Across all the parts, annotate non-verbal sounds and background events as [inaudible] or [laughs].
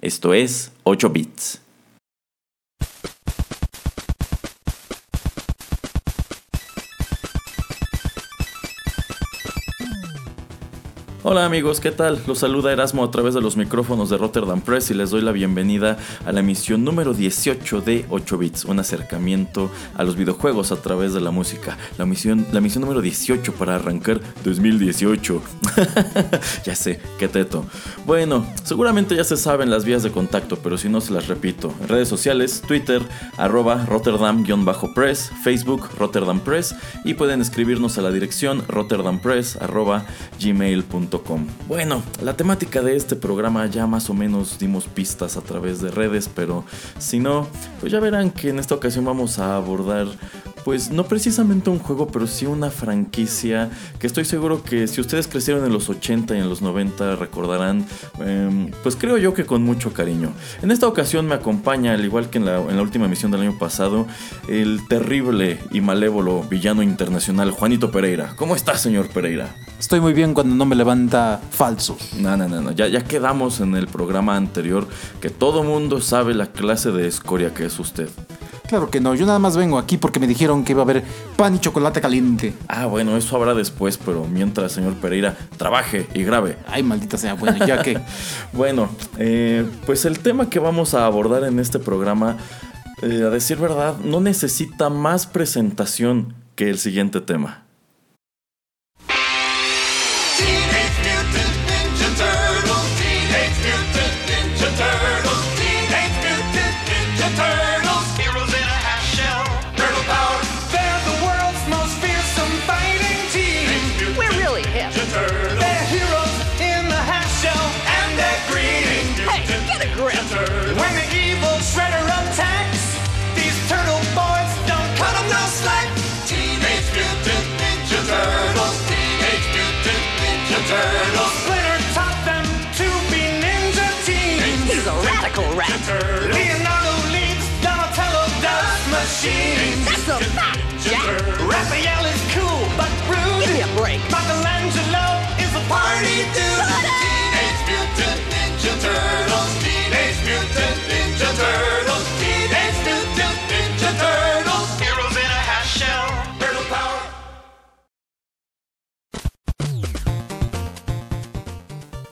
Esto es 8 bits. Hola amigos, ¿qué tal? Los saluda Erasmo a través de los micrófonos de Rotterdam Press y les doy la bienvenida a la emisión número 18 de 8 bits, un acercamiento a los videojuegos a través de la música. La misión, la misión número 18 para arrancar 2018. [laughs] ya sé, qué teto. Bueno, seguramente ya se saben las vías de contacto, pero si no se las repito. Redes sociales, Twitter, arroba Rotterdam-Press, Facebook, Rotterdam Press y pueden escribirnos a la dirección rotterdampress arroba Bueno, la temática de este programa ya más o menos dimos pistas a través de redes, pero si no, pues ya verán que en esta ocasión vamos a abordar pues no precisamente un juego, pero sí una franquicia que estoy seguro que si ustedes crecieron en los 80 y en los 90 recordarán, em, pues creo yo que con mucho cariño. En esta ocasión me acompaña, al igual que en la, en la última emisión del año pasado, el terrible y malévolo villano internacional Juanito Pereira. ¿Cómo está, señor Pereira? Estoy muy bien cuando no me levanta falso. No, no, no, no. Ya, ya quedamos en el programa anterior que todo mundo sabe la clase de escoria que es usted. Claro que no, yo nada más vengo aquí porque me dijeron que iba a haber pan y chocolate caliente. Ah, bueno, eso habrá después, pero mientras, señor Pereira, trabaje y grabe. Ay, maldita sea, bueno, ya que... [laughs] bueno, eh, pues el tema que vamos a abordar en este programa, eh, a decir verdad, no necesita más presentación que el siguiente tema.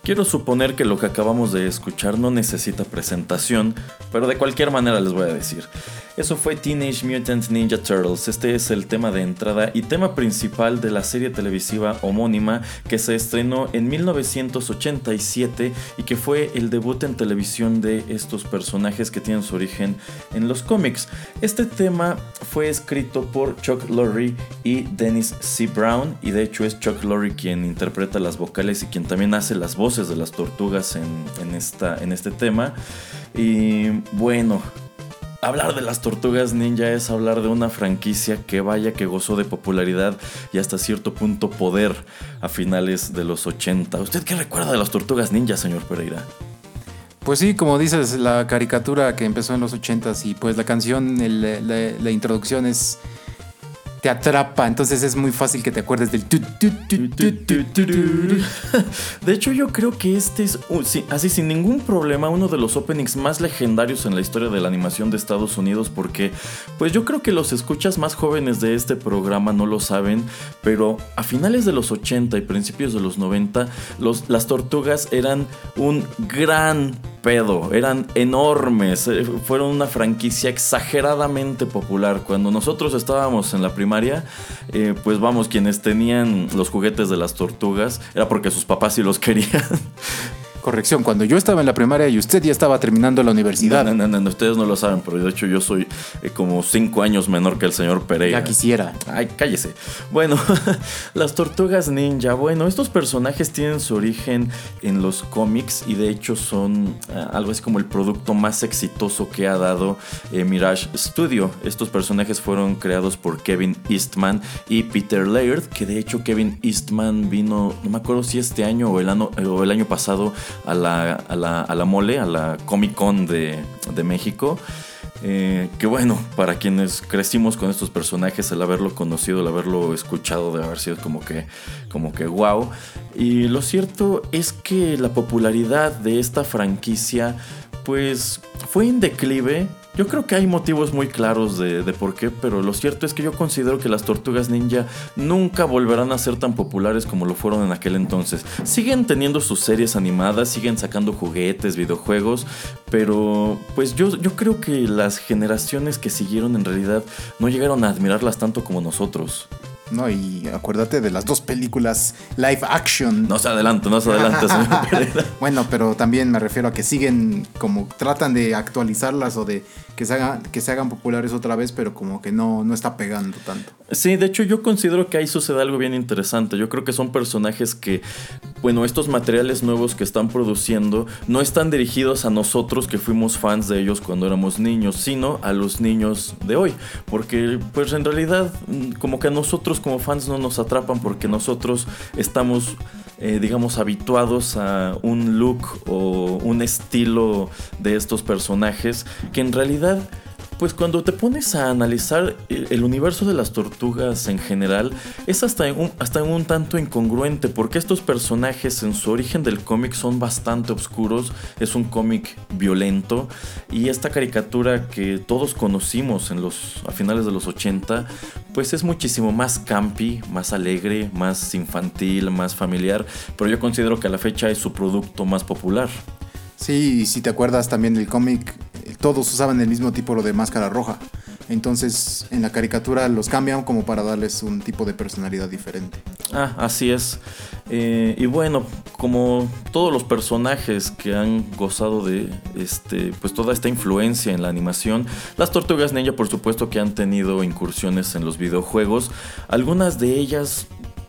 Quiero suponer que lo que acabamos de escuchar no necesita presentación, pero de cualquier manera les voy a decir. Eso fue Teenage Mutant Ninja Turtles. Este es el tema de entrada y tema principal de la serie televisiva homónima que se estrenó en 1987 y que fue el debut en televisión de estos personajes que tienen su origen en los cómics. Este tema fue escrito por Chuck Lorre y Dennis C. Brown y de hecho es Chuck Lorre quien interpreta las vocales y quien también hace las voces de las tortugas en, en esta, en este tema. Y bueno, Hablar de las tortugas ninja es hablar de una franquicia que vaya que gozó de popularidad y hasta cierto punto poder a finales de los 80. ¿Usted qué recuerda de las tortugas ninja, señor Pereira? Pues sí, como dices, la caricatura que empezó en los 80s y pues la canción, la introducción es... te atrapa, entonces es muy fácil que te acuerdes del... De hecho, yo creo que este es, sí, así sin ningún problema, uno de los openings más legendarios en la historia de la animación de Estados Unidos, porque, pues yo creo que los escuchas más jóvenes de este programa no lo saben, pero a finales de los 80 y principios de los 90, los, las tortugas eran un gran pedo, eran enormes, eh, fueron una franquicia exageradamente popular. Cuando nosotros estábamos en la primaria, eh, pues vamos, quienes tenían los juguetes de las tortugas, era porque sus papás sí los [laughs] querían. Corrección, cuando yo estaba en la primaria y usted ya estaba terminando la universidad. No, no, no, no, ustedes no lo saben, pero de hecho yo soy eh, como cinco años menor que el señor Pereira. Ya quisiera. Ay, cállese. Bueno, [laughs] las tortugas ninja. Bueno, estos personajes tienen su origen en los cómics y de hecho son ah, algo así como el producto más exitoso que ha dado eh, Mirage Studio. Estos personajes fueron creados por Kevin Eastman y Peter Laird, que de hecho Kevin Eastman vino, no me acuerdo si este año o el año, o el año pasado a la, a la, a la mole, a la Comic Con de, de México. Eh, que bueno, para quienes crecimos con estos personajes, el haberlo conocido, el haberlo escuchado, de haber sido como que, como que wow. Y lo cierto es que la popularidad de esta franquicia, pues fue en declive. Yo creo que hay motivos muy claros de, por qué, pero lo cierto es que yo considero que las tortugas ninja nunca volverán a ser tan populares como lo fueron en aquel entonces. Siguen teniendo sus series animadas, siguen sacando juguetes, videojuegos, pero pues yo, yo creo que las generaciones que siguieron en realidad no llegaron a admirarlas tanto como nosotros. No, y acuérdate de las dos películas live action. No se adelante, no se [laughs] señor Pereira. Bueno, pero también me refiero a que siguen como tratan de actualizarlas o de que se hagan, que se hagan populares otra vez, pero como que no, no está pegando tanto. Sí, de hecho yo considero que ahí sucede algo bien interesante. Yo creo que son personajes que, bueno, estos materiales nuevos que están produciendo no están dirigidos a nosotros que fuimos fans de ellos cuando éramos niños, sino a los niños de hoy. Porque pues en realidad mm, como que a nosotros como fans no nos atrapan porque nosotros estamos, eh, digamos, habituados a un look o un estilo de estos personajes que en realidad... Pues cuando te pones a analizar el universo de las tortugas en general, es hasta un, hasta un tanto incongruente, porque estos personajes en su origen del cómic son bastante oscuros, es un cómic violento, y esta caricatura que todos conocimos en los, a finales de los 80, pues es muchísimo más campi, más alegre, más infantil, más familiar, pero yo considero que a la fecha es su producto más popular. Sí, y si te acuerdas también del cómic, todos usaban el mismo tipo de máscara roja. Entonces en la caricatura los cambian como para darles un tipo de personalidad diferente. Ah, así es. Eh, y bueno, como todos los personajes que han gozado de este, pues toda esta influencia en la animación, las tortugas ninja por supuesto que han tenido incursiones en los videojuegos, algunas de ellas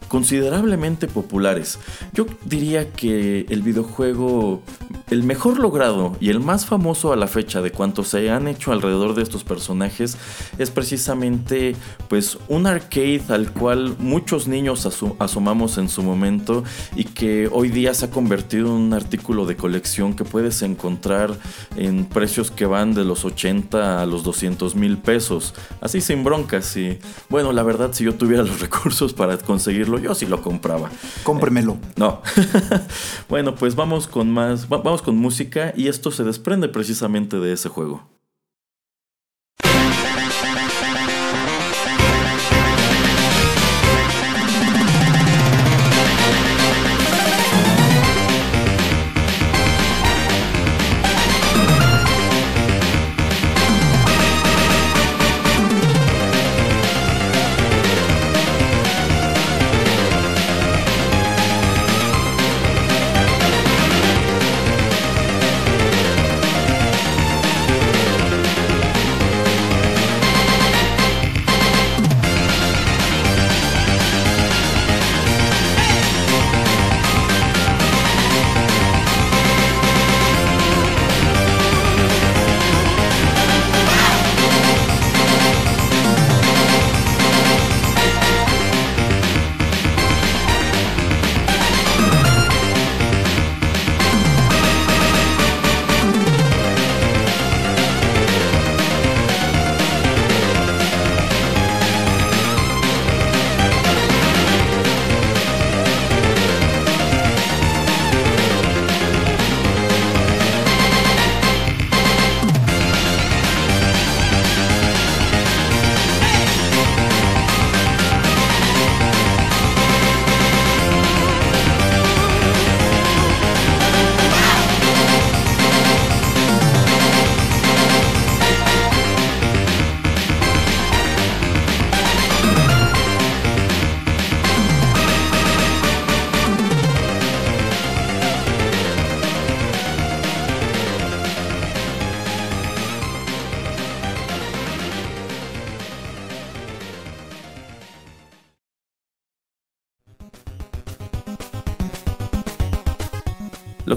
considerablemente populares. Yo diría que el videojuego, el mejor logrado y el más famoso a la fecha de cuantos se han hecho alrededor de estos personajes es precisamente pues un arcade al cual muchos niños aso- asomamos en su momento y que hoy día se ha convertido en un artículo de colección que puedes encontrar en precios que van de los 80 a los 200 mil pesos. Así sin broncas y bueno, la verdad si yo tuviera los [laughs] recursos para conseguirlo, yo sí lo compraba. Cómpremelo. No. [laughs] bueno, pues vamos con más, va- vamos con música y esto se desprende precisamente de ese juego.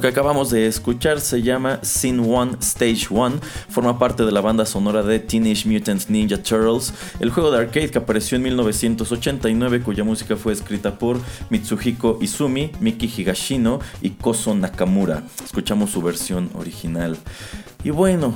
Lo que acabamos de escuchar se llama Scene 1 Stage 1, forma parte de la banda sonora de Teenage Mutant Ninja Turtles, el juego de arcade que apareció en 1989 cuya música fue escrita por Mitsuhiko Izumi, Miki Higashino y Koso Nakamura. Escuchamos su versión original. Y bueno,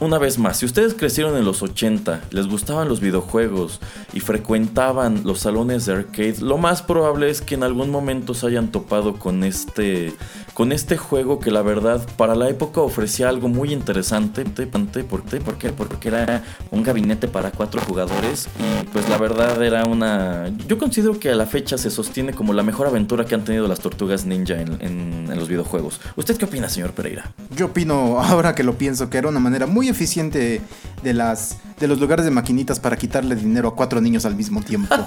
una vez más, si ustedes crecieron en los 80, les gustaban los videojuegos y frecuentaban los salones de arcade, lo más probable es que en algún momento se hayan topado con este, con este juego que la verdad para la época ofrecía algo muy interesante. ¿Por qué? ¿Por qué? Porque era un gabinete para cuatro jugadores y pues la verdad era una... Yo considero que a la fecha se sostiene como la mejor aventura que han tenido las tortugas ninja en, en- en los videojuegos. ¿Usted qué opina, señor Pereira? Yo opino, [laughs] ahora que lo pienso, que era una manera muy eficiente de las de los lugares de maquinitas para quitarle dinero a cuatro niños al mismo tiempo. [laughs]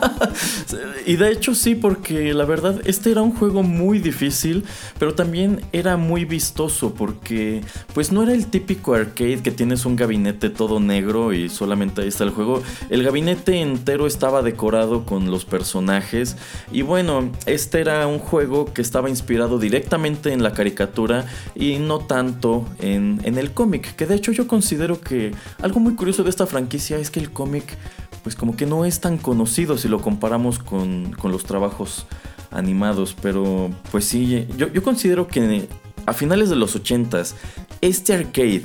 Y de hecho sí, porque la verdad este era un juego muy difícil, pero también era muy vistoso porque pues no era el típico arcade que tienes un gabinete todo negro y solamente ahí está el juego. El gabinete entero estaba decorado con los personajes y bueno, este era un juego que estaba inspirado directamente en la caricatura y no tanto en, en el cómic, que de hecho yo considero que algo muy curioso de esta franquicia es que el cómic pues como que no es tan conocido si lo comparamos con, con los trabajos animados, pero pues sí, yo, yo considero que a finales de los 80s, este arcade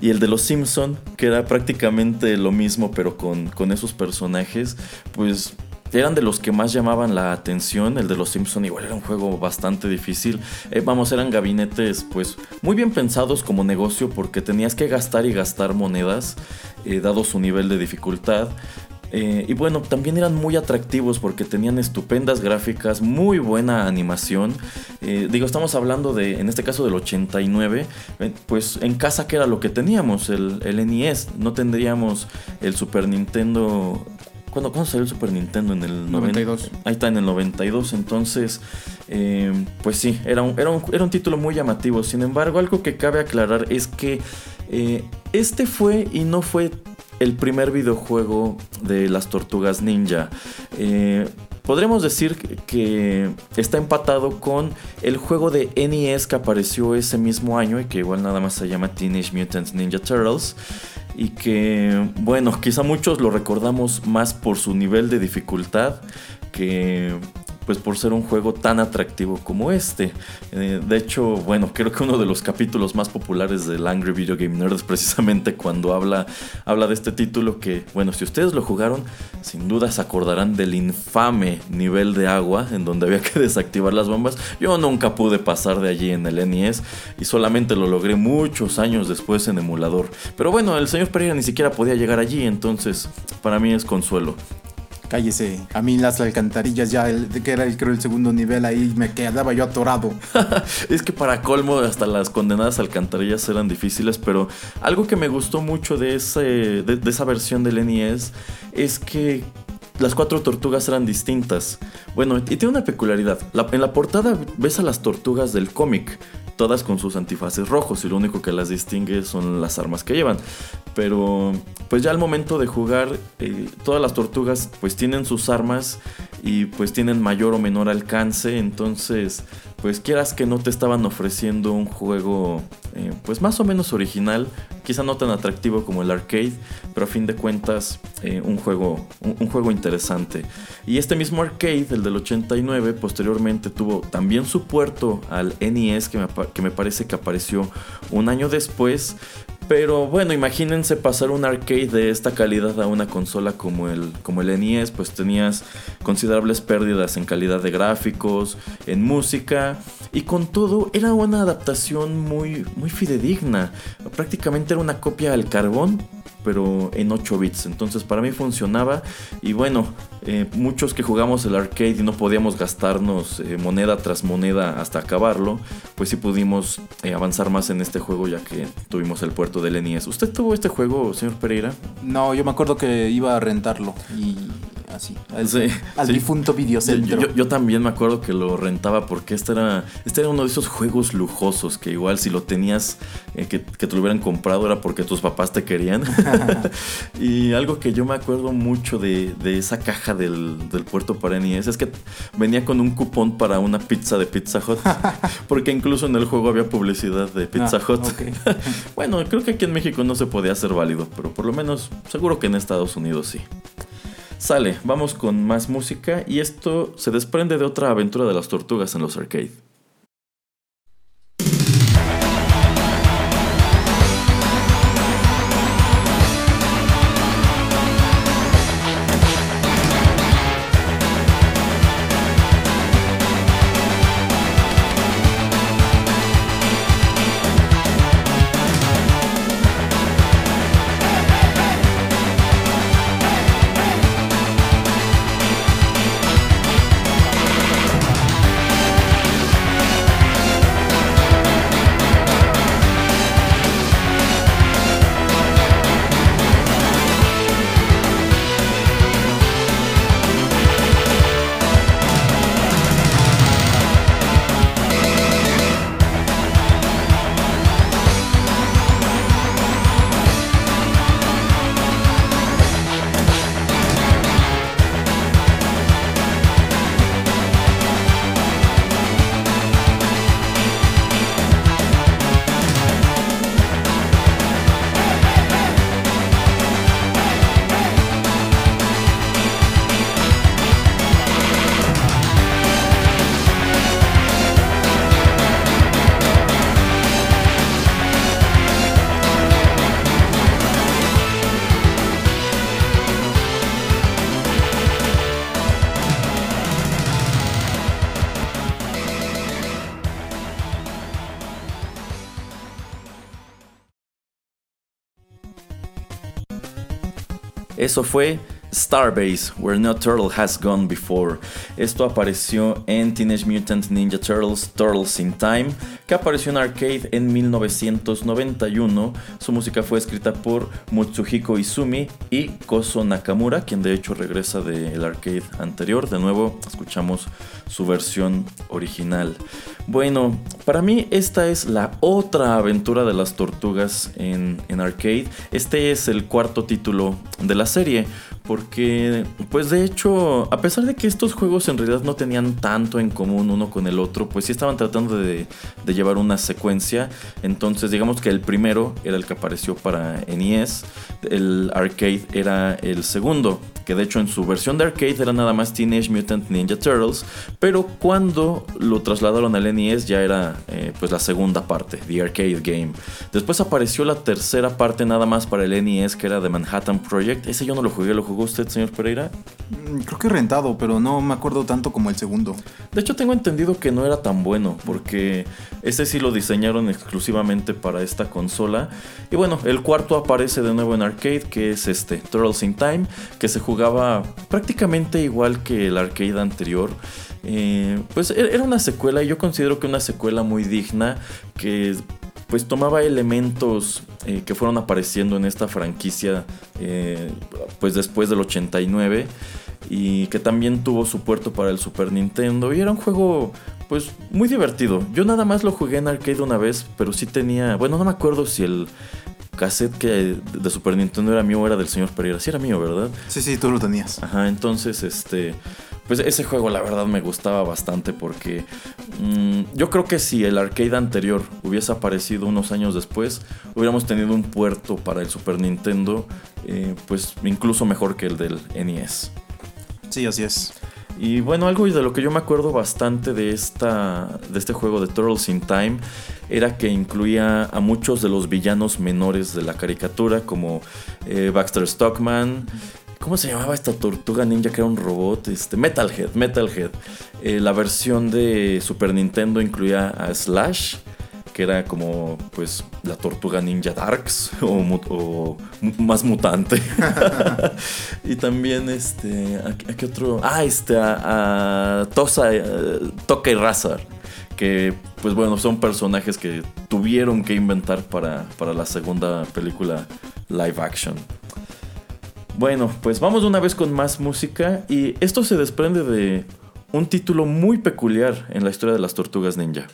y el de los Simpson, que era prácticamente lo mismo pero con, con esos personajes, pues eran de los que más llamaban la atención. El de los Simpson igual era un juego bastante difícil. Eh, vamos, eran gabinetes pues muy bien pensados como negocio porque tenías que gastar y gastar monedas eh, dado su nivel de dificultad. Eh, y bueno, también eran muy atractivos porque tenían estupendas gráficas, muy buena animación. Digo, estamos hablando de, en este caso del 89, eh, pues en casa que era lo que teníamos, el NES, no tendríamos el Super Nintendo. ¿Cuándo, ¿Cuándo salió el Super Nintendo? En el 92. 90 ahí está, en el 92. Entonces, eh, pues sí, era un, era, un, era un título muy llamativo. Sin embargo, algo que cabe aclarar es que eh, este fue y no fue el primer videojuego de las tortugas ninja. Eh, podremos decir que- que está empatado con el juego de NES que apareció ese mismo año y que igual nada más se llama Teenage Mutant Ninja Turtles. Y que, bueno, quizá muchos lo recordamos más por su nivel de dificultad que pues por ser un juego tan atractivo como este. Eh, de hecho, bueno, creo que uno de los capítulos más populares del Angry Video Game Nerd es [laughs] precisamente cuando habla, habla de este título que, bueno, si ustedes lo jugaron, sin duda se acordarán del infame nivel de agua en donde había que [laughs] desactivar las bombas. Yo nunca pude pasar de allí en el NES y solamente lo logré muchos años después en emulador. Pero bueno, el señor Pereira ni siquiera podía llegar allí, entonces para mí es consuelo. Cállese. A mí las alcantarillas ya, que era el, creo el segundo nivel, ahí me quedaba yo atorado. [laughs] es que para colmo hasta las condenadas alcantarillas eran difíciles, pero algo que me gustó mucho de, ese, de, esa versión del NES es que las cuatro tortugas eran distintas. Bueno, y tiene una peculiaridad. En la portada ves a las tortugas del cómic, todas con sus antifaces rojos y lo único que las distingue son las armas que llevan. Pero pues ya al momento de jugar, eh, todas las tortugas pues tienen sus armas y pues tienen mayor o menor alcance. Entonces, pues quieras que no te estaban ofreciendo un juego eh, pues más o menos original. Quizá no tan atractivo como el arcade, pero a fin de cuentas eh, un, juego, un, juego interesante. Y este mismo arcade, el del 89, posteriormente tuvo también su puerto al NES que me, que me parece que apareció un año después. Pero bueno, imagínense pasar un arcade de esta calidad a una consola como el, como el NES, pues tenías considerables pérdidas en calidad de gráficos, en música, y con todo era una adaptación muy, muy fidedigna. Prácticamente era una copia al carbón, pero en 8 bits. Entonces para mí funcionaba. Y bueno, eh, muchos que jugamos el arcade y no podíamos gastarnos eh, moneda tras moneda hasta acabarlo, pues sí pudimos eh, avanzar más en este juego ya que tuvimos el puerto del NES. ¿Usted tuvo este juego, señor Pereira? No, yo me acuerdo que iba a rentarlo y así. Al, Sí, al sí. difunto videocentro. yo- yo también me acuerdo que lo rentaba porque este era, este era uno de esos juegos lujosos que igual si lo tenías, eh, que, que te lo hubieran comprado era porque tus papás te querían. [laughs] [laughs] y algo que yo me acuerdo mucho de, de esa caja del, del puerto para NES es que venía con un cupón para una pizza de Pizza Hut. [laughs] porque incluso en el juego había publicidad de Pizza Ah, Hut. bueno, creo que aquí en México no se podía hacer válido, pero por lo menos seguro que en Estados Unidos sí. Sale, vamos con más música y esto se desprende de otra aventura de las tortugas en los arcade. Eso fue Starbase, Where No Turtle Has Gone Before. Esto apareció en Teenage Mutant Ninja Turtles Turtles in Time, que apareció en arcade en 1991. Su música fue escrita por Mutsuhiko Izumi y Koso Nakamura, quien de hecho regresa del arcade anterior. De nuevo, escuchamos su versión original. Bueno, para mí esta es la otra aventura de las tortugas en, en arcade. Este es el cuarto título de la serie. Porque, pues de hecho, a pesar de que estos juegos en realidad no tenían tanto en común uno con el otro, pues sí estaban tratando de, de llevar una secuencia. Entonces, digamos que el primero era el que apareció para NES, el arcade era el segundo, que de hecho en su versión de arcade era nada más Teenage Mutant Ninja Turtles, pero cuando lo trasladaron al NES ya era eh, pues la segunda parte, The Arcade Game. Después apareció la tercera parte nada más para el NES, que era The Manhattan Project. Ese yo no lo jugué, ¿lo jugó usted, señor Pereira? Mm, Creo que rentado, pero no me acuerdo tanto como el segundo. De hecho, tengo entendido que no era tan bueno, porque ese sí lo diseñaron exclusivamente para esta consola. Y bueno, el cuarto aparece de nuevo en arcade, que es este, Turtles in Time, que se jugaba prácticamente igual que el arcade anterior. Eh, pues e- era una secuela, y yo considero que una secuela muy digna, que pues tomaba elementos eh, que fueron apareciendo en esta franquicia eh, pues después del 89 y que también tuvo su puerto para el Super Nintendo y era un juego pues muy divertido. Yo nada más lo jugué en arcade una vez, pero sí tenía, bueno, no me acuerdo si el cassette que de Super Nintendo era mío o era del señor Pereira. Sí era mío, ¿verdad? Sí, sí, tú lo tenías. Ajá, entonces este pues ese juego la verdad me gustaba bastante porque mm, yo creo que si el arcade anterior hubiese aparecido unos años después, hubiéramos tenido un puerto para el Super Nintendo, eh, pues incluso mejor que el del NES. Sí, así es. Y bueno, algo de lo que yo me acuerdo bastante de, esta, de este juego de Turtles in Time era que incluía a muchos de los villanos menores de la caricatura, como eh, Baxter Stockman. ¿Cómo se llamaba esta tortuga ninja que era un robot? Este, Metalhead, Metalhead. Eh, la versión de Super Nintendo incluía a Slash, que era como pues la tortuga ninja Darks o, más mutante. [laughs] [laughs] y también este, ¿a, a qué otro? Ah, este, a, a Tosa, eh, Toca y Razar. Que pues bueno, son personajes que tuvieron que inventar para, para la segunda película live action. Bueno, pues vamos de una vez con más música y esto se desprende de un título muy peculiar en la historia de las tortugas ninja.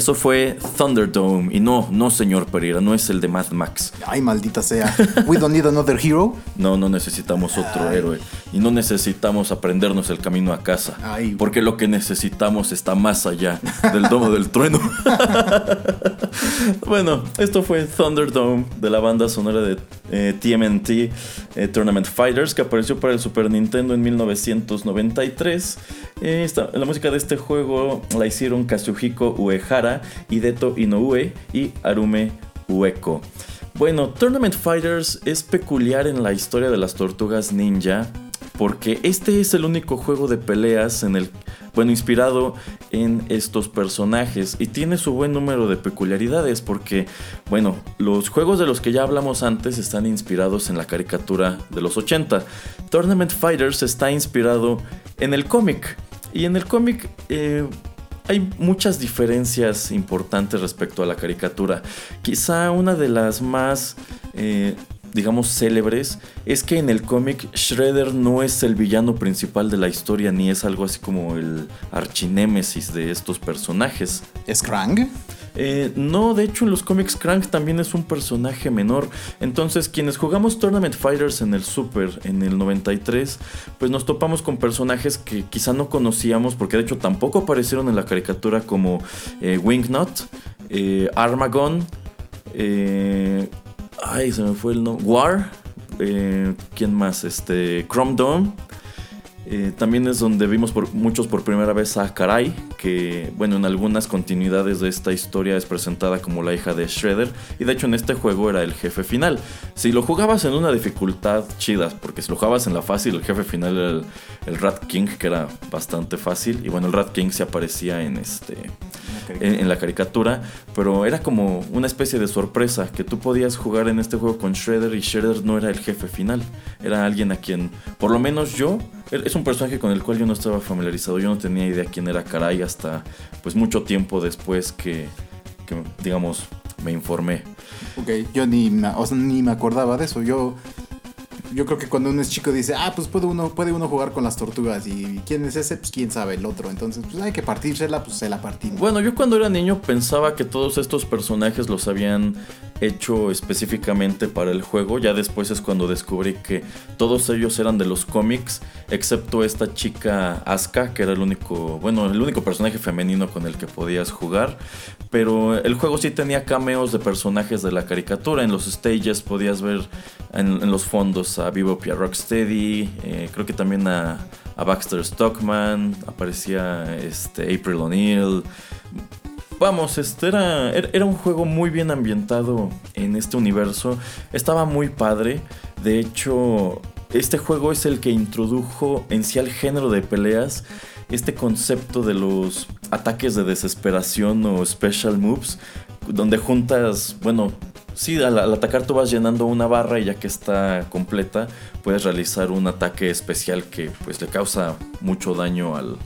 Eso fue Thunderdome y no, no señor Pereira, no es el de Mad Max. Ay, maldita sea. We don't need another hero. No, no necesitamos otro héroe. Y no necesitamos aprendernos el camino a casa. Ay. Porque lo que necesitamos está más allá del domo del trueno. [laughs] bueno, esto fue Thunderdome de la banda sonora de eh, TMNT eh, Tournament Fighters que apareció para el Super Nintendo en 1993. Eh, esta- la música de este juego la hicieron Kazuhiko Uehara, Hideto Inoue y Arume Ueko. Bueno, Tournament Fighters es peculiar en la historia de las tortugas ninja porque este es el único juego de peleas en el bueno, inspirado en estos personajes y tiene su buen número de peculiaridades porque, bueno, los juegos de los que ya hablamos antes están inspirados en la caricatura de los 80. Tournament Fighters está inspirado en el cómic y en el cómic eh, hay muchas diferencias importantes respecto a la caricatura. Quizá una de las más, eh, digamos, célebres es que en el cómic Shredder no es el villano principal de la historia ni es algo así como el archinémesis de estos personajes. ¿Es Krang? Eh, no, de hecho en los cómics Crank también es un personaje menor. Entonces quienes jugamos Tournament Fighters en el Super en el 93, pues nos topamos con personajes que quizá no conocíamos porque de hecho tampoco aparecieron en la caricatura como eh, Wingnut, eh, Armagon, eh, ay se me fue el nombre, War, ¿quién más? Este, Chrome Dome. Eh, también es donde vimos por, muchos por primera vez a Karai, que bueno, en algunas continuidades de esta historia es presentada como la hija de Shredder, y de hecho en este juego era el jefe final. Si lo jugabas en una dificultad chida, porque si lo jugabas en la fácil, el jefe final era el, el Rat King, que era bastante fácil, y bueno, el Rat King se aparecía en este en, la caricatura, pero era como una especie de sorpresa que tú podías jugar en este juego con Shredder y Shredder no era el jefe final, era alguien a quien, por lo menos yo, es un personaje con el cual yo no estaba familiarizado, yo no tenía idea quién era Karai hasta pues mucho tiempo después que, que, digamos, me informé. Ok, yo ni, o sea, ni me acordaba de eso. Yo, yo creo que cuando uno es chico dice, ah, pues puede uno, puede uno jugar con las tortugas. ¿Y quién es ese? Pues quién sabe el otro. Entonces, pues hay que partírsela, pues se la partimos. Bueno, yo cuando era niño pensaba que todos estos personajes los habían hecho específicamente para el juego. Ya después es cuando descubrí que todos ellos eran de los cómics, excepto esta chica Asuka, que era el único, bueno, el único personaje femenino con el que podías jugar. Pero el juego sí tenía cameos de personajes de la caricatura. En los stages podías ver en, los fondos a Bebop y Rocksteady. eh, creo que también a, a Baxter Stockman. Aparecía este, April O'Neil. Vamos, este era, era un juego muy bien ambientado en este universo. Estaba muy padre. De hecho, este juego es el que introdujo en sí al género de peleas este concepto de los ataques de desesperación o special moves, donde juntas, bueno, sí, al, al atacar tú vas llenando una barra y ya que está completa, puedes realizar un ataque especial que pues le causa mucho daño al,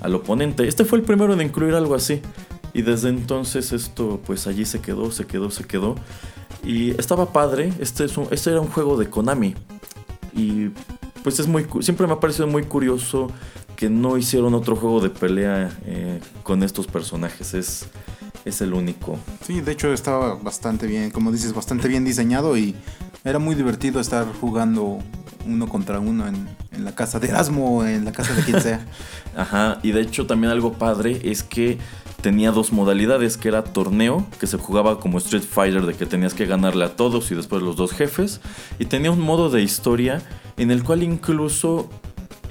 al oponente. Este fue el primero en incluir algo así. Y desde entonces esto pues allí se quedó, se quedó, se quedó. Y estaba padre. Este, es un- este era un juego de Konami. Y pues es muy... Siempre me ha parecido muy curioso que no hicieron otro juego de pelea eh, con estos personajes. Es, es el único. Sí, de hecho estaba bastante bien, como dices, bastante bien diseñado y era muy divertido estar jugando uno contra uno en, en la casa de Erasmo o en la casa de quien sea. [laughs] Ajá, y de hecho también algo padre es que tenía dos modalidades, que era torneo, que se jugaba como Street Fighter, de que tenías que ganarle a todos y después los dos jefes, y tenía un modo de historia en el cual incluso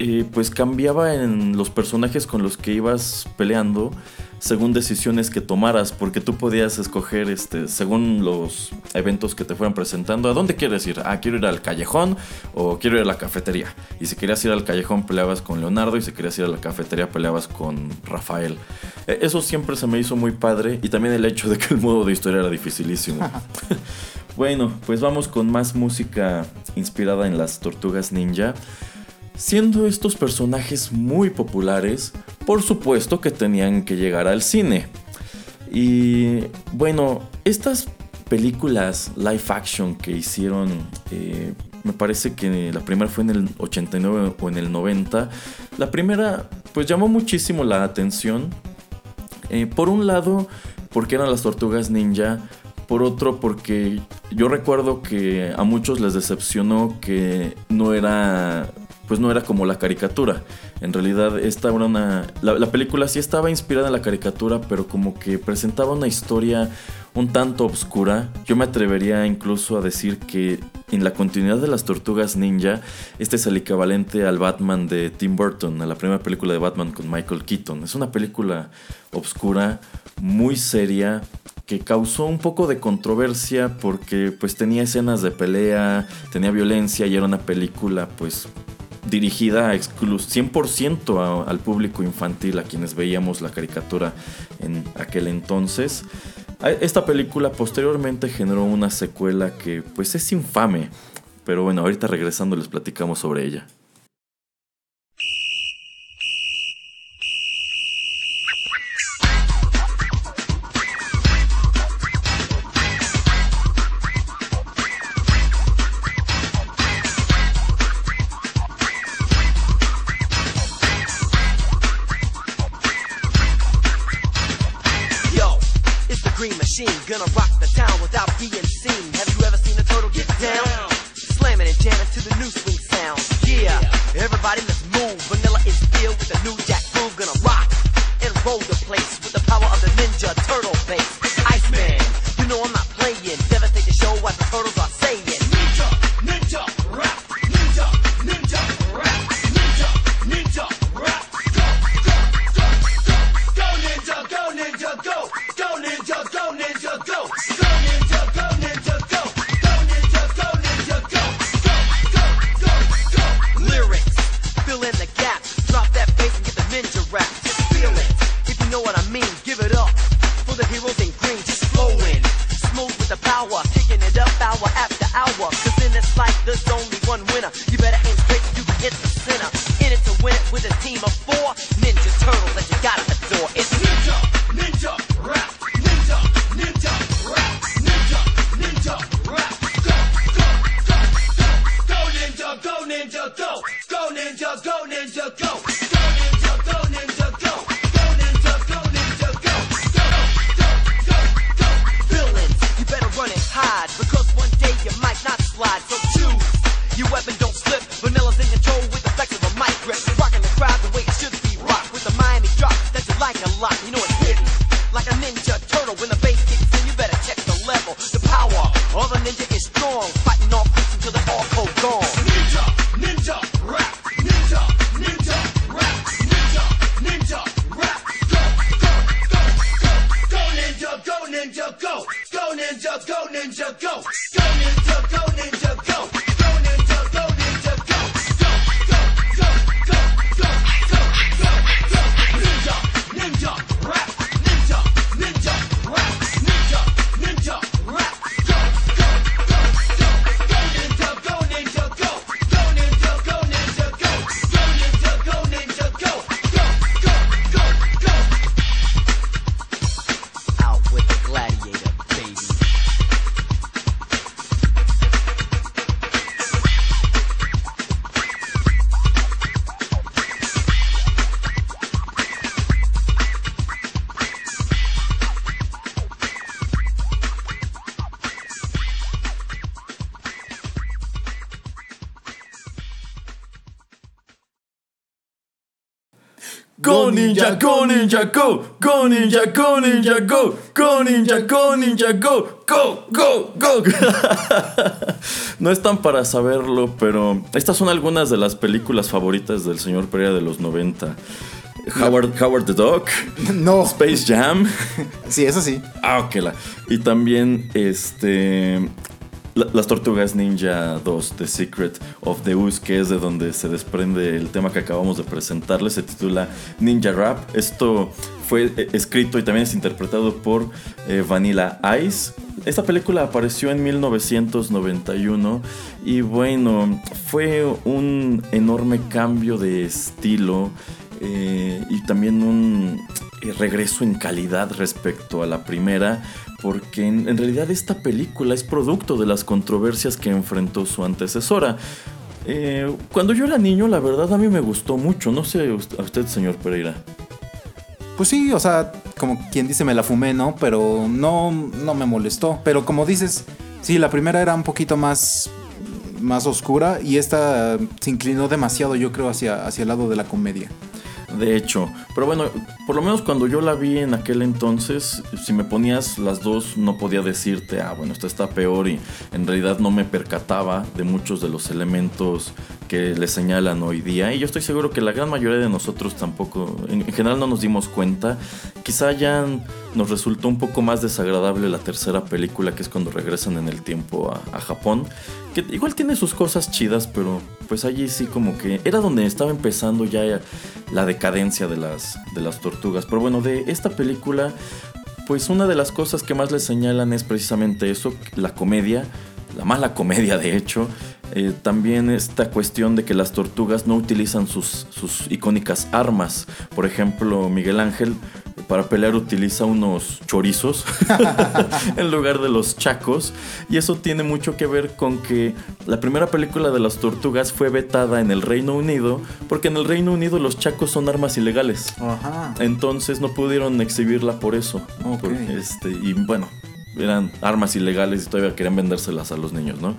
eh, pues cambiaba en los personajes con los que ibas peleando según decisiones que tomaras, porque tú podías escoger, este, según los eventos que te fueran presentando, ¿a dónde quieres ir? Ah, quiero ir al callejón o quiero ir a la cafetería. Y si querías ir al callejón peleabas con Leonardo y si querías ir a la cafetería peleabas con Rafael. Eh, Eso siempre se me hizo muy padre y también el hecho de que el modo de historia era dificilísimo. [laughs] bueno, pues vamos con más música inspirada en las tortugas ninja. Siendo estos personajes muy populares, por supuesto que tenían que llegar al cine. Y bueno, estas películas live action que hicieron, eh, me parece que la primera fue en el 89 o en el 90. La primera, pues llamó muchísimo la atención. Eh, por un lado, porque eran las tortugas ninja. Por otro, porque yo recuerdo que a muchos les decepcionó que no era. Pues no era como la caricatura. En realidad, esta era una. La, la película sí estaba inspirada en la caricatura, pero como que presentaba una historia un tanto obscura. Yo me atrevería incluso a decir que en la continuidad de las tortugas ninja, este es el equivalente al Batman de Tim Burton, a la primera película de Batman con Michael Keaton. Es una película obscura, muy seria, que causó un poco de controversia porque pues tenía escenas de pelea, tenía violencia y era una película pues dirigida exclu- 100% a- al público infantil, a quienes veíamos la caricatura en aquel entonces. Esta película posteriormente generó una secuela que pues es infame, pero bueno, ahorita regresando les platicamos sobre ella. ninjas, go ninjas. Go ninja, go. Go ninja, go ninja, go. Go ninja, go ninja, go. Go, go, go. [laughs] no están para saberlo, pero estas son algunas de las películas favoritas del señor Pereira de los 90. Howard, Howard the Duck, No. Space Jam. Sí, eso sí. Ah, ok. la- Y también este. La- Las Tortugas Ninja 2, The Secret of the Ooze, que es de donde se desprende el tema que acabamos de presentarles, se titula Ninja Rap. Esto fue eh, escrito y también es interpretado por eh, Vanilla Ice. Esta película apareció en 1991 y bueno, fue un enorme cambio de estilo eh, y también un eh, regreso en calidad respecto a la primera, porque en, realidad esta película es producto de las controversias que enfrentó su antecesora. Eh, cuando yo era niño, la verdad a mí me gustó mucho, no sé a usted, señor Pereira. Pues sí, o sea, como quien dice me la fumé, ¿no? Pero no, no me molestó. Pero como dices, sí, la primera era un poquito más, más oscura y esta se inclinó demasiado, yo creo, hacia, hacia el lado de la comedia. De hecho, pero bueno, por lo menos cuando yo la vi en aquel entonces, si me ponías las dos, no podía decirte, ah, bueno, esta está peor y en realidad no me percataba de muchos de los elementos que le señalan hoy día. Y yo estoy seguro que la gran mayoría de nosotros tampoco, en, en general no nos dimos cuenta. Quizá ya nos resultó un poco más desagradable la tercera película, que es cuando regresan en el tiempo a, a Japón. Que igual tiene sus cosas chidas, pero pues allí sí como que era donde estaba empezando ya la decadencia de las, de las tortugas. Pero bueno, de esta película, pues una de las cosas que más le señalan es precisamente eso, la comedia, la mala comedia de hecho. Eh, también esta cuestión de que las tortugas no utilizan sus, sus icónicas armas. Por ejemplo, Miguel Ángel para pelear utiliza unos chorizos [laughs] en lugar de los chacos. Y eso tiene mucho que ver con que la primera película de las tortugas fue vetada en el Reino Unido porque en el Reino Unido los chacos son armas ilegales. Ajá. Entonces no pudieron exhibirla por eso. Ok. Por- este, y bueno, eran armas ilegales y todavía querían vendérselas a los niños, ¿no?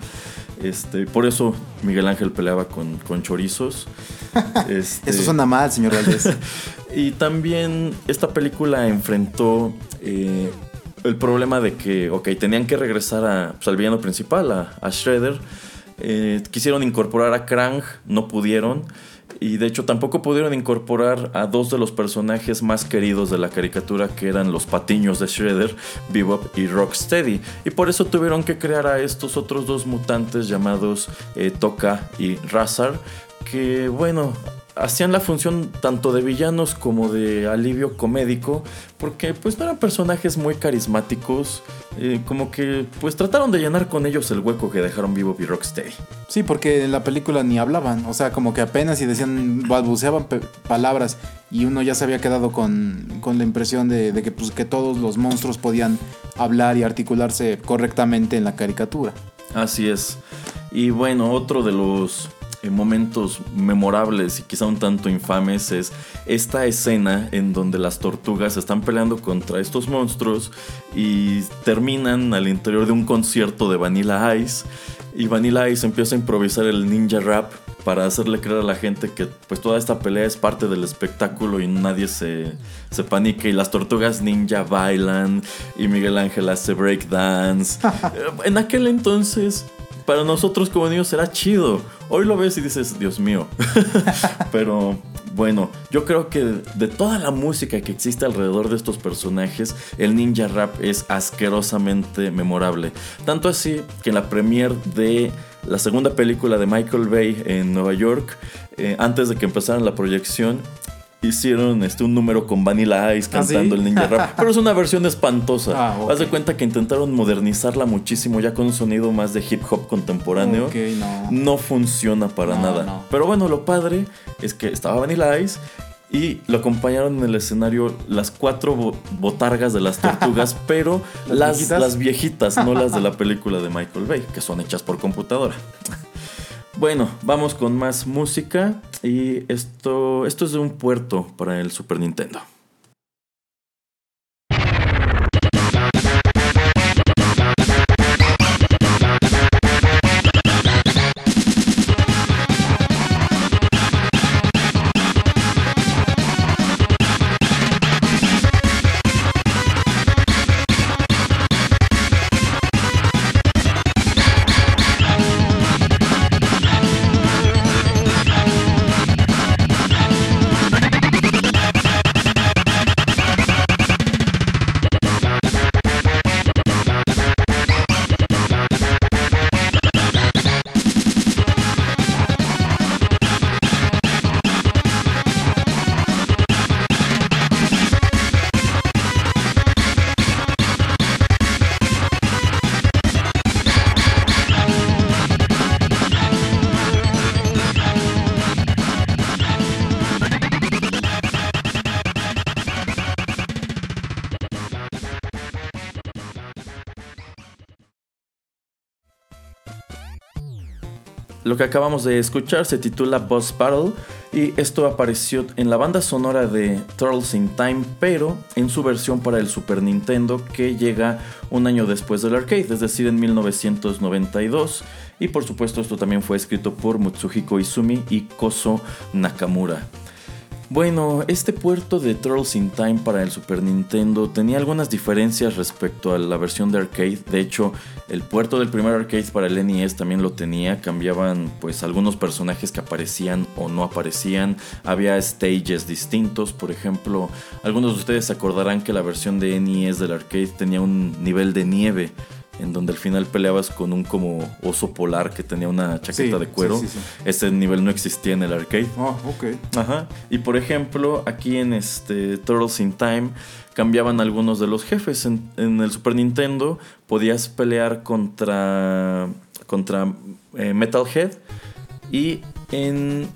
Este, por eso Miguel Ángel peleaba con, con chorizos. [laughs] Este, Eso suena mal, señor Valdés. [laughs] y también esta película enfrentó eh, el problema de que, ok, tenían que regresar a, pues, al villano principal, a, a Shredder. Eh, quisieron incorporar a Krang, no pudieron. Y de hecho tampoco pudieron incorporar a dos de los personajes más queridos de la caricatura que eran los patiños de Shredder, Bebop y Rocksteady. Y por eso tuvieron que crear a estos otros dos mutantes llamados eh, Toka y Razar, que bueno, hacían la función tanto de villanos como de alivio comédico, porque pues no eran personajes muy carismáticos, eh, como que pues trataron de llenar con ellos el hueco que dejaron Bebop y Rocksteady. Sí, porque en la película ni hablaban, o sea, como que apenas y decían, balbuceaban palabras y uno ya se había quedado con, con la impresión de, de que, pues, que todos los monstruos podían hablar y articularse correctamente en la caricatura. Así es. Y bueno, otro de los momentos memorables y quizá un tanto infames es esta escena en donde las tortugas están peleando contra estos monstruos y terminan al interior de un concierto de Vanilla Ice y Vanilla Ice empieza a improvisar el ninja rap para hacerle creer a la gente que pues toda esta pelea es parte del espectáculo y nadie se, se panique y las tortugas ninja bailan y Miguel Ángel hace breakdance. [laughs] En aquel entonces para nosotros como niños era chido. Hoy lo ves y dices, Dios mío. [laughs] Pero bueno, yo creo que de toda la música que existe alrededor de estos personajes, el ninja rap es asquerosamente memorable. Tanto así que en la premiere de la segunda película de Michael Bay en Nueva York, eh, antes de que empezaran la proyección, hicieron este, un número con Vanilla Ice ¿Ah, sí? cantando el ninja rap. Pero es una versión [laughs] espantosa. Ah. Haz de cuenta que intentaron modernizarla muchísimo ya con un sonido más de hip hop contemporáneo. No. No funciona para No, nada. no. Pero bueno, lo padre es que estaba Vanilla Ice y lo acompañaron en el escenario las cuatro bo- botargas de las tortugas, [laughs] pero ¿Las las, viejitas? las viejitas, no las de la [laughs] película de Michael Bay, que son hechas por computadora. Bueno, vamos con más música y esto, esto es de un puerto para el Super Nintendo. Lo que acabamos de escuchar se titula Boss Battle y esto apareció en la banda sonora de Turtles in Time, pero en su versión para el Super Nintendo que llega un año después del arcade, es decir, en 1992. Y por supuesto esto también fue escrito por Mutsuhiko Izumi y Koso Nakamura. Bueno, este puerto de Turtles in Time para el Super Nintendo tenía algunas diferencias respecto a la versión de arcade. De hecho, el puerto del primer arcade para el NES también lo tenía. Cambiaban pues algunos personajes que aparecían o no aparecían. Había stages distintos. Por ejemplo, algunos de ustedes acordarán que la versión de NES del arcade tenía un nivel de nieve. En donde al final peleabas con un como oso polar que tenía una chaqueta Sí, de cuero. sí, sí. Ese nivel no existía en el arcade. Oh, ok. Ajá. Y por ejemplo, aquí en este Turtles in Time cambiaban algunos de los jefes. En, en el Super Nintendo podías pelear contra, contra eh, Metalhead. Y en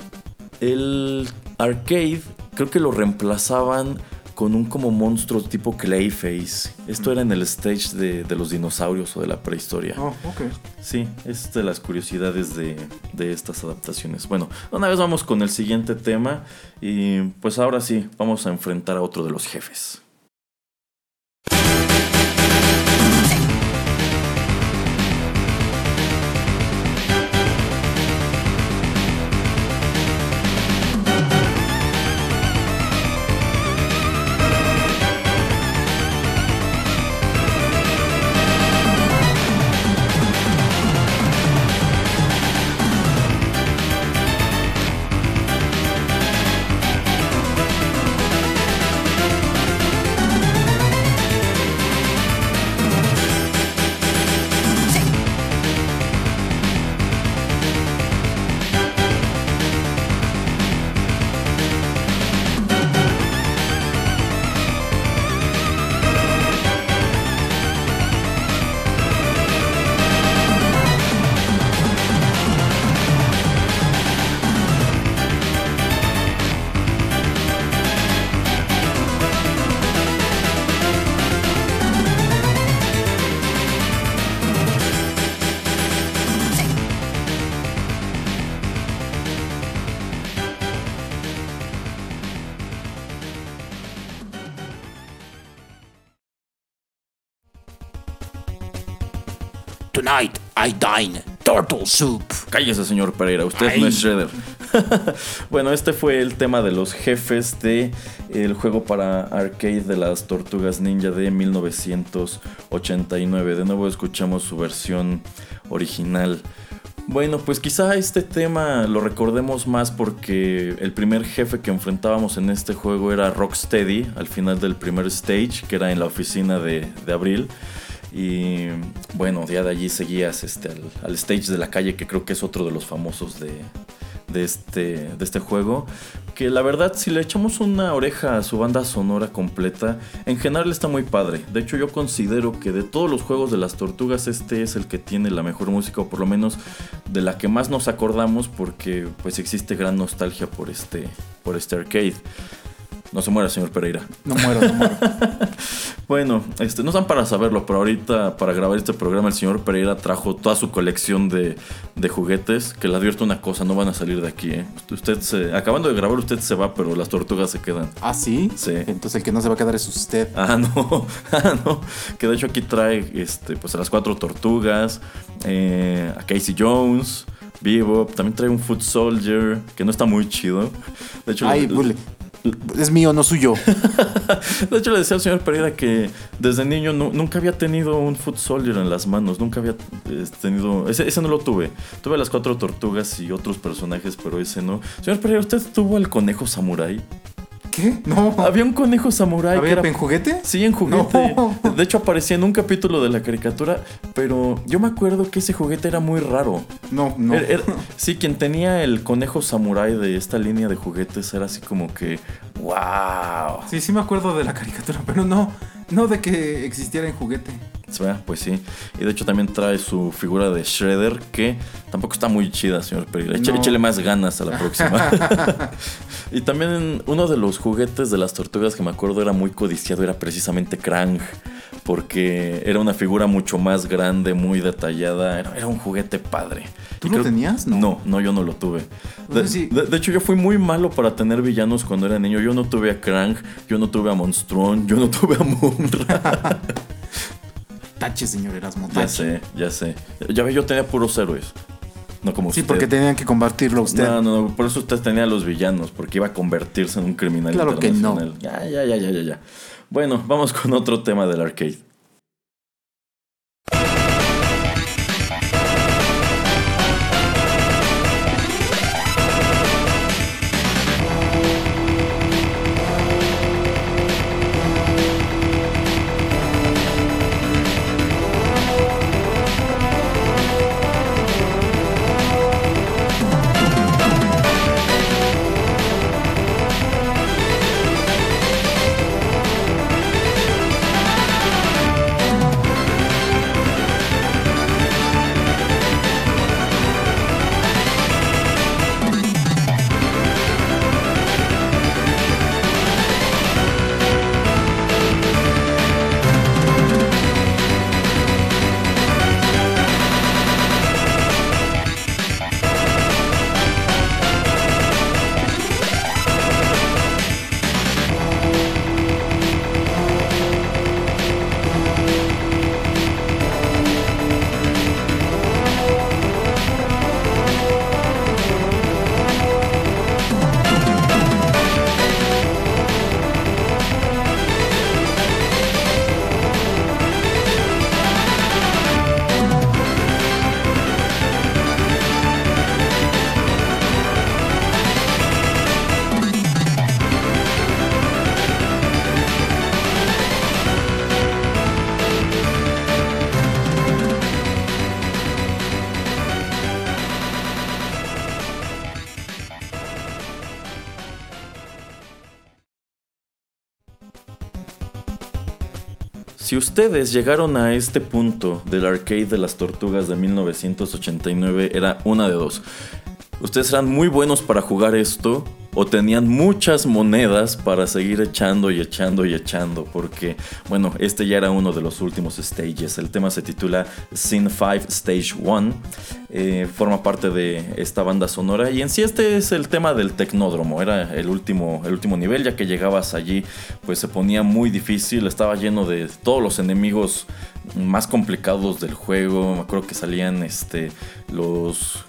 el arcade creo que lo reemplazaban con un como monstruo tipo Clayface. Esto era en el stage de, de los dinosaurios o de la prehistoria. Oh, ok. Sí, es de las curiosidades de, de estas adaptaciones. Bueno, una vez vamos con el siguiente tema y pues ahora sí, vamos a enfrentar a otro de los jefes. I dine turtle soup. Cállese, señor Pereira, usted Ay. no es Shredder. [laughs] bueno, este fue el tema de los jefes de el juego para arcade de las Tortugas Ninja de 1989. De nuevo escuchamos su versión original. Bueno, pues quizá este tema lo recordemos más porque el primer jefe que enfrentábamos en este juego era Rocksteady al final del primer stage, que era en la oficina de, de Abril. Y bueno, ya de allí seguías este, al, stage de la calle, que creo que es otro de los famosos de, de este, de este juego. Que la verdad, si le echamos una oreja a su banda sonora completa, en general está muy padre. De hecho, yo considero que de todos los juegos de las tortugas, este es el que tiene la mejor música, o por lo menos de la que más nos acordamos, porque pues existe gran nostalgia por este, por este arcade. No se muera, señor Pereira. No muero, no muero. [laughs] Bueno, este, no están para saberlo, pero ahorita para grabar este programa el señor Pereira trajo toda su colección de, de juguetes. Que le advierto una cosa, no van a salir de aquí. ¿eh? Usted se, acabando de grabar usted se va, pero las tortugas se quedan. ¿Ah, sí? Sí. Entonces el que no se va a quedar es usted. [laughs] Ah, no, ah, no. Que de hecho aquí trae este, pues a las cuatro tortugas, eh, a Casey Jones, Bebop, también trae un Foot Soldier, que no está muy chido. De hecho, Ay, le-. Es mío, no suyo. [laughs] De hecho, le decía al señor Pereira que desde niño nu- nunca había tenido un Foot Soldier en las manos. Nunca había eh, tenido. Ese, ese no lo tuve. Tuve las cuatro tortugas y otros personajes, pero ese no. Señor Pereira, ¿usted tuvo al conejo samurai? ¿Qué? No. Había un conejo samurai que ¿Había era. en juguete? Sí, en juguete. No. [laughs] De hecho, aparecía en un capítulo de la caricatura. Pero yo me acuerdo que ese juguete era muy raro. No, no. Era- era- sí, quien tenía el conejo samurai de esta línea de juguetes era así como que. ¡Wow! Sí, sí me acuerdo de la caricatura, pero no, no de que existiera en juguete. ¿Verdad? Pues sí. Y de hecho también trae su figura de Shredder, que tampoco está muy chida, señor Pereira. No. Más ganas a la próxima. [laughs] [laughs] y también uno de los juguetes de las tortugas que me acuerdo era muy codiciado, era precisamente Krang. Porque era una figura mucho más grande, muy detallada. Era, era un juguete padre. ¿Tú Y lo creo- tenías? No. No, no, yo no lo tuve. De, sí. de- de hecho, yo fui muy malo para tener villanos cuando era niño. Yo no tuve a Krang, yo no tuve a Monstrón, yo no tuve a Munra. [laughs] Tache, señor Erasmo. Ya sé, ya sé. Ya ve, yo tenía puros héroes. No como Sí, usted. porque tenían que combatirlo a usted. No, no, no, por eso usted tenía a los villanos, porque iba a convertirse en un criminal Claro que no. internacional. Ya, ya, ya, ya, ya, ya. Bueno, vamos con otro tema del arcade. Ustedes llegaron a este punto del arcade de las tortugas de 1989, era una de dos. Ustedes eran muy buenos para jugar esto o tenían muchas monedas para seguir echando y echando y echando porque, bueno, este ya era uno de los últimos stages. El tema se titula Scene 5 Stage 1. Eh, forma parte de esta banda sonora y en sí este es el tema del tecnódromo. Era el último, el último nivel ya que llegabas allí pues se ponía muy difícil. Estaba lleno de todos los enemigos más complicados del juego. Me acuerdo que salían este, los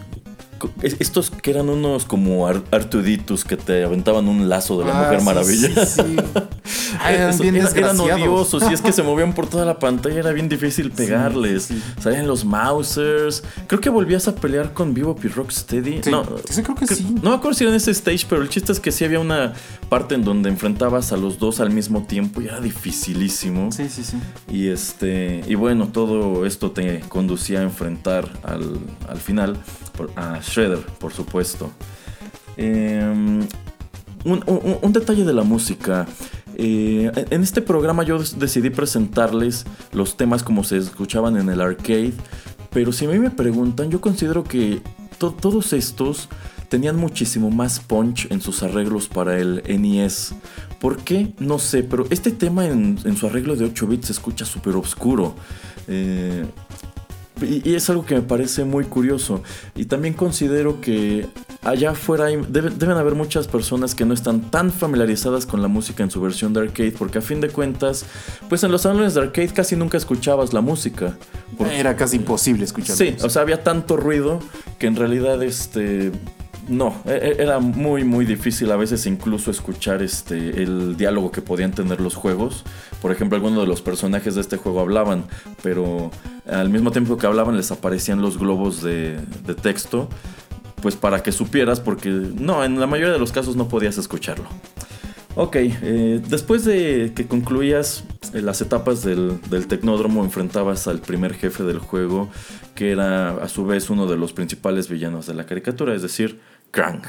estos que eran unos como ar- Artuditos que te aventaban un lazo de la Ah, Mujer sí, Maravilla. sí, sí. [laughs] Ah, eran Eso- bien era- eran odiosos y es que se [laughs] movían por toda la pantalla, era bien difícil pegarles. sí. Salían los Mousers. Creo que volvías a pelear con Vivo y Rocksteady. Sí, No, creo que sí. No me acuerdo si era en ese stage, pero el chiste es que sí había una parte en donde enfrentabas a los dos al mismo tiempo y era dificilísimo. Sí, sí, sí. Y este. Y bueno, todo esto te conducía a enfrentar al, al final a Shredder, por supuesto. Em, un, un- un detalle de la música. Eh, en este programa yo decidí presentarles los temas como se escuchaban en el arcade. Pero si a mí me preguntan, yo considero que to- todos estos tenían muchísimo más punch en sus arreglos para el NES. ¿Por qué? No sé, pero este tema en, en su arreglo de 8 bits se escucha súper oscuro. Eh, y, y es algo que me parece muy curioso. Y también considero que allá afuera hay- debe- deben haber muchas personas que no están tan familiarizadas con la música en su versión de arcade, porque a fin de cuentas, pues en los salones de arcade casi nunca escuchabas la música. Era casi imposible escuchar. Sí, o sea, había tanto ruido que en realidad este no, e- e- era muy muy difícil a veces incluso escuchar este el diálogo que podían tener los juegos. Por ejemplo, algunos de los personajes de este juego hablaban, pero al mismo tiempo que hablaban les aparecían los globos de, texto, pues para que supieras, porque no, en la mayoría de los casos no podías escucharlo. Ok, eh, después de que concluías eh, las etapas del, del tecnódromo, enfrentabas al primer jefe del juego, que era a su vez uno de los principales villanos de la caricatura, es decir, Krang.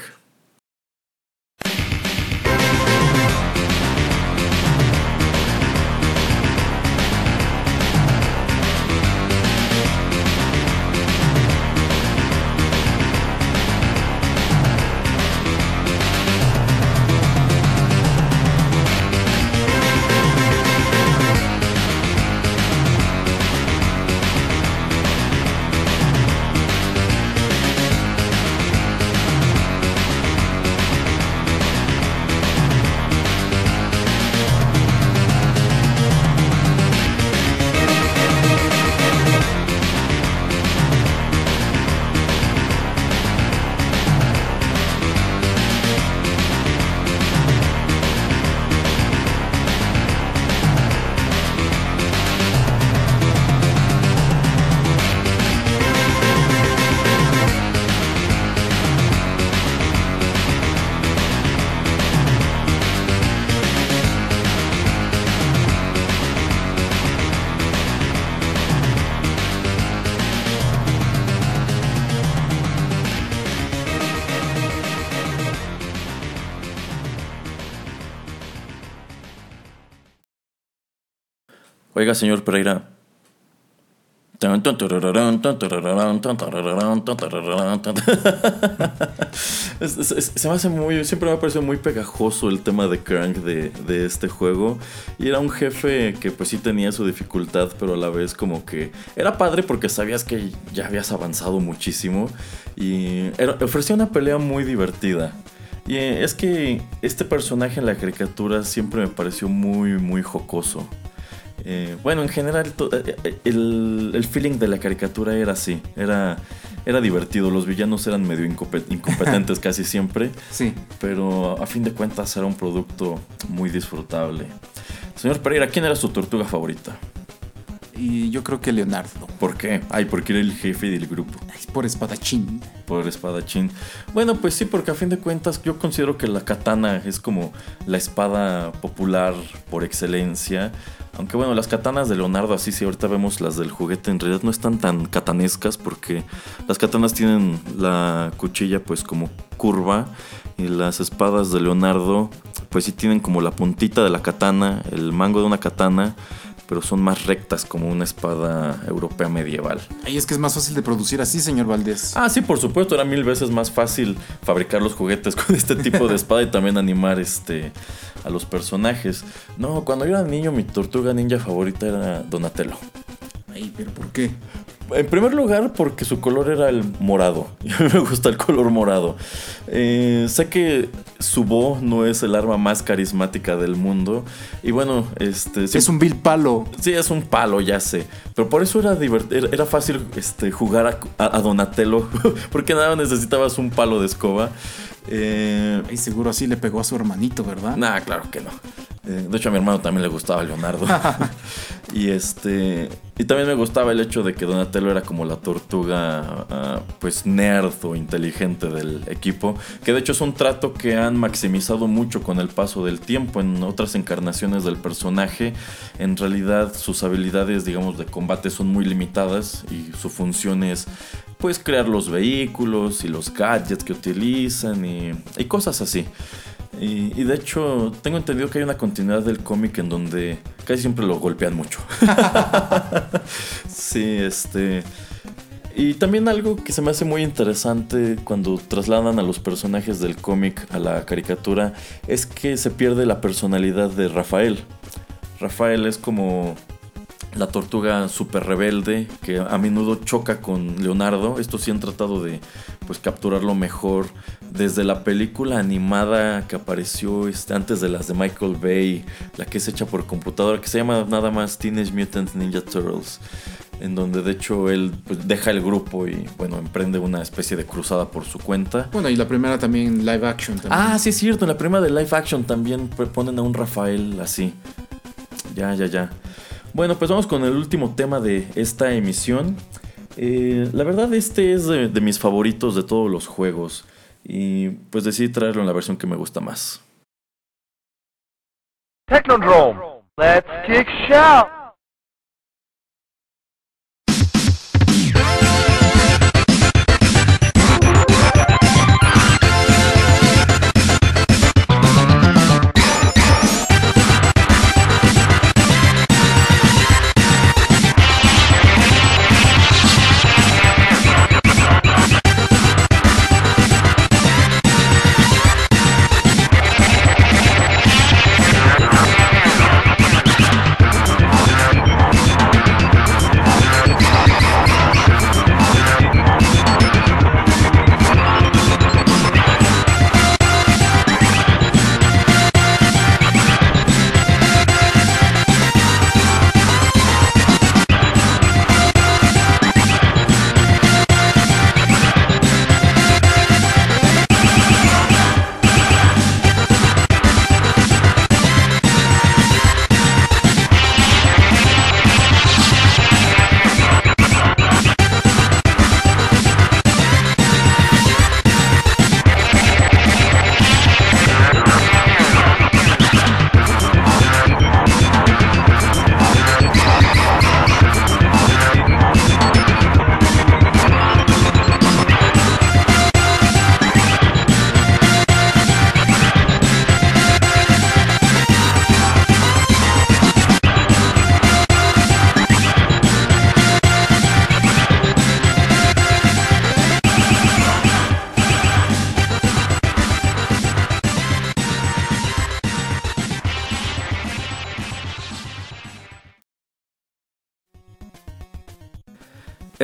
Oiga, señor Pereira. Se me hace muy. Siempre me ha parecido muy pegajoso el tema de Crank de, de este juego. Y era un jefe que, pues sí tenía su dificultad, pero a la vez, como que. Era padre porque sabías que ya habías avanzado muchísimo. Y ofrecía una pelea muy divertida. Y eh, es que este personaje en la caricatura siempre me pareció muy, muy jocoso. Eh, bueno, en general eh, eh, el, el feeling de la caricatura era así, era, era divertido, los villanos eran medio incompe- [laughs] incompetentes casi siempre, Sí. pero a fin de cuentas era un producto muy disfrutable. Señor Pereira, ¿quién era su tortuga favorita? Y yo creo que Leonardo. ¿Por qué? Ay, porque era el jefe del grupo. Es por espadachín. Por espadachín. Bueno, pues sí, porque a fin de cuentas yo considero que la katana es como la espada popular por excelencia. Aunque bueno, las katanas de Leonardo, así si ahorita vemos las del juguete, en realidad no están tan katanescas porque las katanas tienen la cuchilla pues como curva y las espadas de Leonardo pues sí tienen como la puntita de la katana, el mango de una katana, pero son más rectas como una espada europea medieval. Ay, es que es más fácil de producir así, señor Valdés. Ah, sí, por supuesto, era mil veces más fácil fabricar los juguetes [laughs] con este tipo de espada y también animar este a los personajes. No, cuando yo era niño mi tortuga ninja favorita era Donatello. Ay, pero ¿por qué? En primer lugar, porque su color era el morado. [laughs] Y a mí me gusta el color morado. Eh, sé que su Bo no es el arma más carismática del mundo. Y bueno, este. Es un vil palo. Sí, es un palo, ya sé. Pero por eso era divertido, era fácil este, jugar a, a- Donatello. [laughs] Porque nada necesitabas un palo de escoba. Eh, Ay, seguro así le pegó a su hermanito, ¿verdad? Nah, claro que no. Eh, de hecho, a mi hermano también le gustaba Leonardo. [laughs] y este. Y también me gustaba el hecho de que Donatello era como la tortuga, ah, pues nerd o inteligente del equipo. Que de hecho es un trato que han maximizado mucho con el paso del tiempo. En otras encarnaciones del personaje, en realidad sus habilidades, digamos, de combate son muy limitadas y su función es pues crear los vehículos y los gadgets que utilizan y, y cosas así. Y, y de hecho, tengo entendido que hay una continuidad del cómic en donde casi siempre lo golpean mucho. [laughs] sí, este. Y también algo que se me hace muy interesante cuando trasladan a los personajes del cómic a la caricatura es que se pierde la personalidad de Rafael. Rafael es como la tortuga súper rebelde que a menudo choca con Leonardo. Esto sí han tratado de pues capturarlo mejor desde la película animada que apareció este, antes de las de Michael Bay, la que es hecha por computadora, que se llama nada más Teenage Mutant Ninja Turtles. En donde de hecho él pues, deja el grupo y bueno, emprende una especie de cruzada por su cuenta. Bueno, y la primera también live action también. Ah, sí es cierto, en la primera de live action también ponen a un Rafael así. Ya, ya, ya. Bueno, pues vamos con el último tema de esta emisión. Eh, la verdad, este es de, mis favoritos de todos los juegos. Y pues decidí traerlo en la versión que me gusta más. Technodrome. Let's kick shout.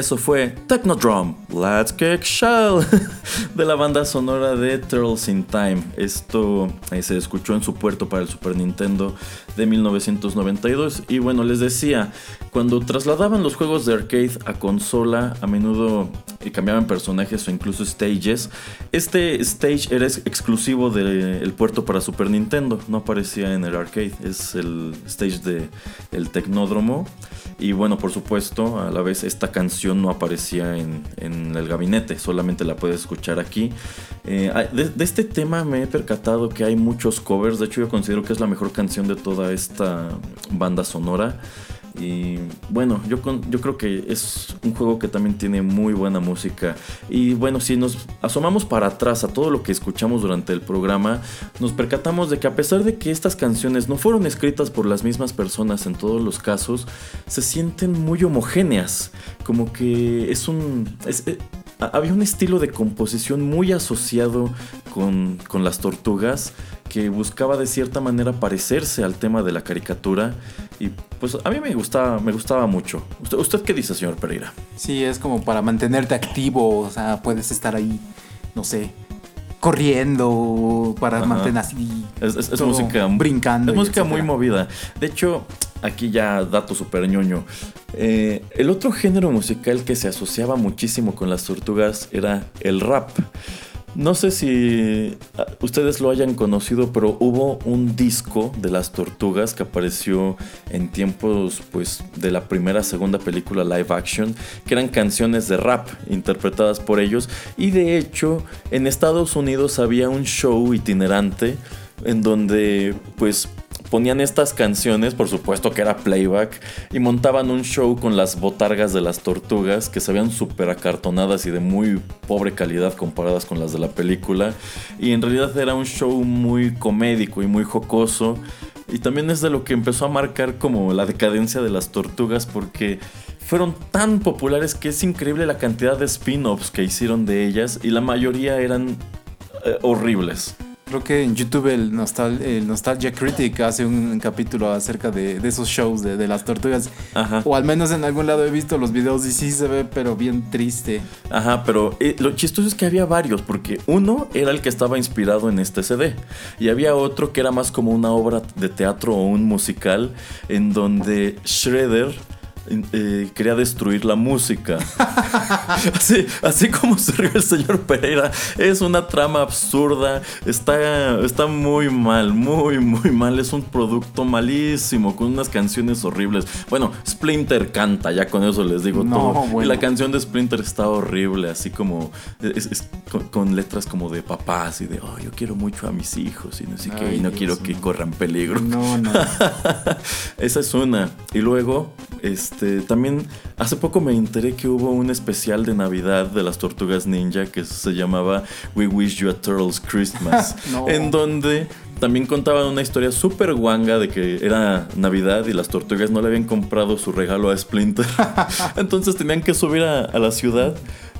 Eso fue Technodrum, Let's Kick Shell, [laughs] de la banda sonora de Turtles in Time. Esto eh, se escuchó en su puerto para el Super Nintendo de 1992. Y bueno, les decía, cuando trasladaban los juegos de arcade a consola, a menudo eh, cambiaban personajes o incluso stages. Este stage era ex- exclusivo del puerto para Super Nintendo, no aparecía en el arcade, es el stage de el Tecnódromo. Y bueno, por supuesto, a la vez esta canción no aparecía en, en el gabinete, solamente la puedes escuchar aquí. Eh, de este tema me he percatado que hay muchos covers, de hecho yo considero que es la mejor canción de toda esta banda sonora. Y bueno, yo, con- yo creo que es un juego que también tiene muy buena música. Y bueno, si nos asomamos para atrás a todo lo que escuchamos durante el programa, nos percatamos de que a pesar de que estas canciones no fueron escritas por las mismas personas en todos los casos, se sienten muy homogéneas. Como que es un... eh, ha- había un estilo de composición muy asociado con, con las tortugas que buscaba de cierta manera parecerse al tema de la caricatura y pues a mí me gustaba, me gustaba mucho. ¿Usted, usted qué dice, señor Pereira? Sí, es como para mantenerte activo, o sea, puedes estar ahí, no sé, corriendo, para Ajá. mantener así. Es, es- es todo música brincando. Es música muy movida. De hecho, aquí ya dato super ñoño. Eh, el otro género musical que se asociaba muchísimo con las tortugas era el rap. No sé si ah, ustedes lo hayan conocido, pero hubo un disco de las tortugas que apareció en tiempos pues de la primera segunda película live action, que eran canciones de rap interpretadas por ellos. Y de hecho en Estados Unidos había un show itinerante en donde pues ponían estas canciones, por supuesto que era playback, y montaban un show con las botargas de las tortugas que se veían súper acartonadas y de muy pobre calidad comparadas con las de la película. Y en realidad era un show muy comédico y muy jocoso. Y también es de lo que empezó a marcar como la decadencia de las tortugas porque fueron tan populares que es increíble la cantidad de spin-offs que hicieron de ellas y la mayoría eran eh, horribles. Creo que en YouTube el, Nostal- el Nostalgia Critic hace un capítulo acerca de, de esos shows de, de las tortugas. Ajá. O al menos en algún lado he visto los videos y sí se ve, pero bien triste. Ajá, pero eh, lo chistoso es que había varios, porque uno era el que estaba inspirado en este CD, y había otro que era más como una obra de teatro o un musical, en donde Shredder eh, quería destruir la música. [laughs] así, así como se rió el señor Pereira, es una trama absurda, está, está muy mal, muy, muy mal, es un producto malísimo, con unas canciones horribles. Bueno, Splinter canta, ya con eso les digo No, todo. Y la canción de Splinter está horrible, así como es- es con, con letras como de papás y de, oh, yo quiero mucho a mis hijos y no sé qué, y no Dios quiero que corran peligro. No, no. [laughs] Esa es una. Y luego, este, también hace poco me enteré que hubo un especial de Navidad de las Tortugas Ninja que se llamaba We Wish You a Turtles Christmas, [laughs] No. en donde también contaban una historia súper guanga de que era Navidad y las tortugas no le habían comprado su regalo a Splinter. [laughs] Entonces tenían que subir a, a la ciudad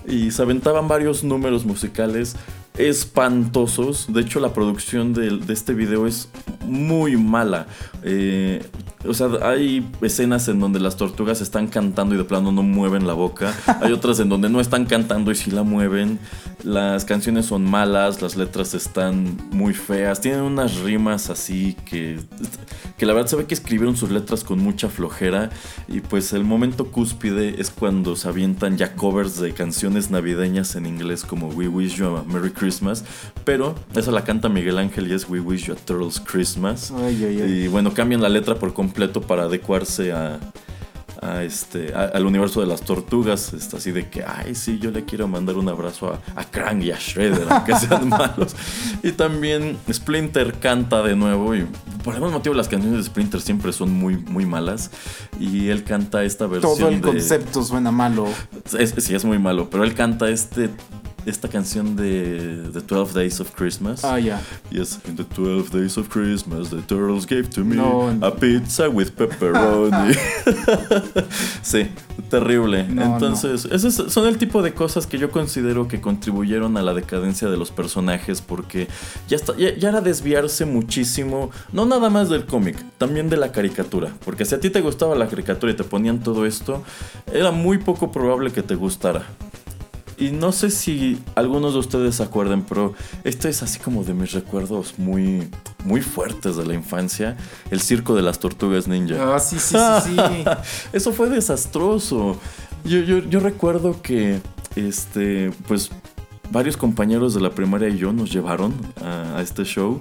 y se aventaban varios números musicales espantosos. De hecho, la producción de, de este video es muy mala. Eh, o sea, hay escenas en donde las tortugas están cantando y de plano no mueven la boca. [laughs] Hay otras en donde no están cantando y sí la mueven. Las canciones son malas, las letras están muy feas. Tienen unas rimas así que, que la verdad se ve que escribieron sus letras con mucha flojera. Y pues el momento cúspide es cuando se avientan ya covers de canciones navideñas en inglés como We Wish You a Merry Christmas. Pero esa la canta Miguel Ángel y es We Wish You a Turtles Christmas. Ay, ay, ay. Y bueno, cambian la letra por completo para adecuarse a, a este, a- al universo de las tortugas. Está así de que, ay, sí, yo le quiero mandar un abrazo a, a Krang y a Shredder, aunque [laughs] sean malos. Y también Splinter canta de nuevo. Y por algún motivo, las canciones de Splinter siempre son muy, muy malas. Y él canta esta versión. Todo el de- concepto suena malo. es- sí, es muy malo, pero él canta este esta canción de The 12 Days of Christmas. Ah, ya. Yes, in the 12 days of Christmas, the turtles gave to me No. a pizza with pepperoni. [laughs] sí, terrible. No, Entonces, esos son el tipo de cosas que yo considero que contribuyeron a la decadencia de los personajes porque ya, está, ya, ya era desviarse muchísimo, no nada más del cómic, también de la caricatura. Porque si a ti te gustaba la caricatura y te ponían todo esto, era muy poco probable que te gustara. Y no sé si algunos de ustedes se acuerden, pero esto es así como de mis recuerdos muy, muy fuertes de la infancia. El circo de las tortugas ninja. Ah, sí, sí, sí, sí. [laughs] Eso fue desastroso. Yo, yo, yo recuerdo que, este, pues, varios compañeros de la primaria y yo nos llevaron a, a este show.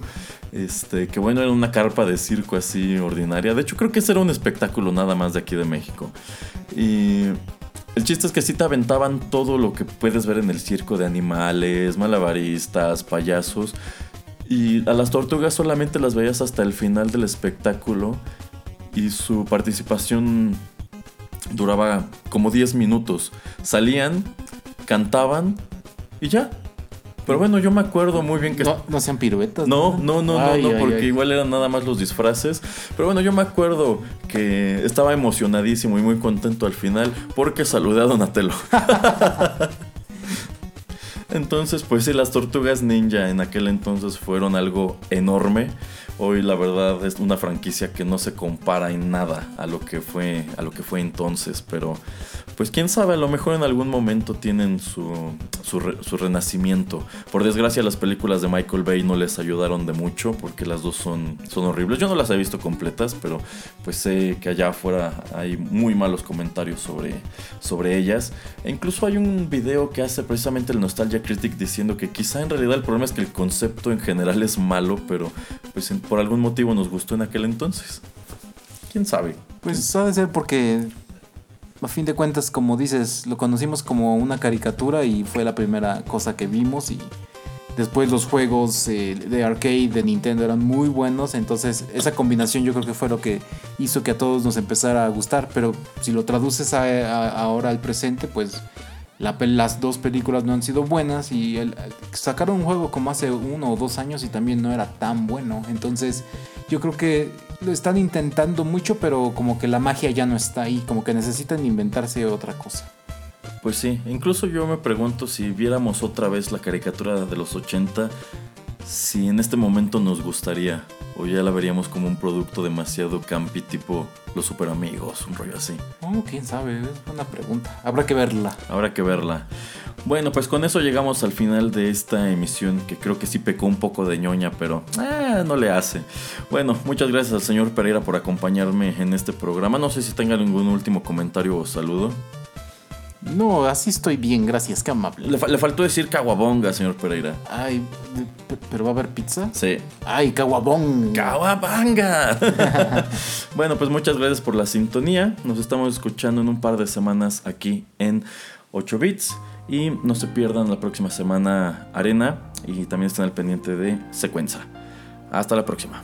Este, que bueno, era una carpa de circo así ordinaria. De hecho, creo que ese era un espectáculo nada más de aquí de México. Y el chiste es que sí te aventaban todo lo que puedes ver en el circo de animales, malabaristas, payasos. Y a las tortugas solamente las veías hasta el final del espectáculo. Y su participación duraba como 10 minutos. Salían, cantaban y ya. Pero bueno, yo me acuerdo muy bien que... No, no sean piruetas. No, no, no, no, Ay, no, ay, porque ay. igual eran nada más los disfraces. Pero bueno, yo me acuerdo que estaba emocionadísimo y muy contento al final porque saludé a Donatello. [laughs] Entonces, pues sí, las tortugas ninja en aquel entonces fueron algo enorme. Hoy la verdad es una franquicia que no se compara en nada a lo que fue a lo que fue entonces, pero pues quién sabe, a lo mejor en algún momento tienen su, su, su renacimiento. Por desgracia las películas de Michael Bay no les ayudaron de mucho porque las dos son, son horribles. Yo no las he visto completas, pero pues sé que allá afuera hay muy malos comentarios sobre, sobre ellas. E incluso hay un video que hace precisamente el Nostalgia Critic diciendo que quizá en realidad el problema es que el concepto en general es malo, pero pues en- por algún motivo nos gustó en aquel entonces. ¿Quién sabe? Pues ha de ser porque, a fin de cuentas, como dices, lo conocimos como una caricatura y fue la primera cosa que vimos y después los juegos eh, de arcade de Nintendo eran muy buenos, entonces esa combinación yo creo que fue lo que hizo que a todos nos empezara a gustar, pero si lo traduces a- ahora al presente, pues la las dos películas no han sido buenas y sacaron un juego como hace uno o dos años y también no era tan bueno. Entonces yo creo que lo están intentando mucho, pero como que la magia ya no está ahí, como que necesitan inventarse otra cosa. Pues sí, incluso yo me pregunto si viéramos otra vez la caricatura de los 80, si en este momento nos gustaría o ya la veríamos como un producto demasiado campi tipo los super amigos, un rollo así. Oh, quién sabe, es una pregunta. Habrá que verla. Habrá que verla. Bueno, pues con eso llegamos al final de esta emisión que creo que sí pecó un poco de ñoña, pero eh, no le hace. Bueno, muchas gracias al señor Pereira por acompañarme en este programa. No sé si tenga algún último comentario o saludo. No, así estoy bien, gracias, qué amable. Le, fa- le faltó decir caguabonga, señor Pereira. Ay, pe- pero va a haber pizza. Sí. Ay, caguabón. ¡Kawabanga! [laughs] [laughs] bueno, pues muchas gracias por la sintonía. Nos estamos escuchando en un par de semanas aquí en 8 bits. Y no se pierdan la próxima semana Arena. Y también estén al pendiente de Secuenza. Hasta la próxima.